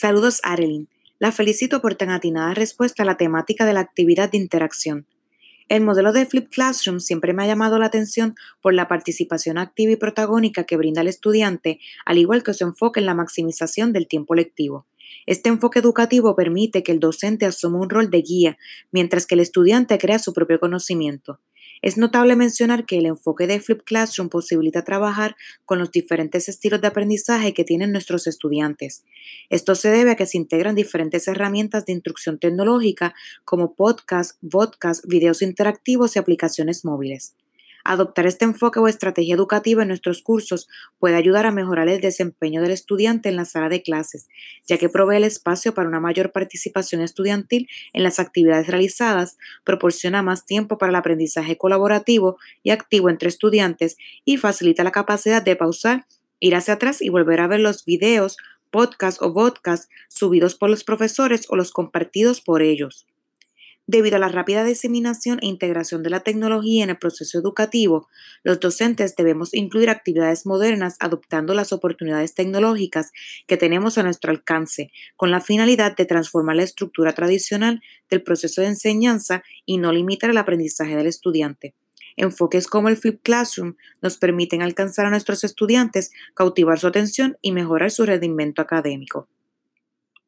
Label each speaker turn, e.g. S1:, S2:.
S1: Saludos, Arelyn. La felicito por tan atinada respuesta a la temática de la actividad de interacción. El modelo de Flip Classroom siempre me ha llamado la atención por la participación activa y protagónica que brinda el estudiante, al igual que su enfoque en la maximización del tiempo lectivo. Este enfoque educativo permite que el docente asuma un rol de guía, mientras que el estudiante crea su propio conocimiento. Es notable mencionar que el enfoque de Flip Classroom posibilita trabajar con los diferentes estilos de aprendizaje que tienen nuestros estudiantes. Esto se debe a que se integran diferentes herramientas de instrucción tecnológica como podcast, vodcast, videos interactivos y aplicaciones móviles. Adoptar este enfoque o estrategia educativa en nuestros cursos puede ayudar a mejorar el desempeño del estudiante en la sala de clases, ya que provee el espacio para una mayor participación estudiantil en las actividades realizadas, proporciona más tiempo para el aprendizaje colaborativo y activo entre estudiantes y facilita la capacidad de pausar, ir hacia atrás y volver a ver los videos, podcasts o podcasts subidos por los profesores o los compartidos por ellos. Debido a la rápida diseminación e integración de la tecnología en el proceso educativo, los docentes debemos incluir actividades modernas adoptando las oportunidades tecnológicas que tenemos a nuestro alcance, con la finalidad de transformar la estructura tradicional del proceso de enseñanza y no limitar el aprendizaje del estudiante. Enfoques como el Flip Classroom nos permiten alcanzar a nuestros estudiantes, cautivar su atención y mejorar su rendimiento académico.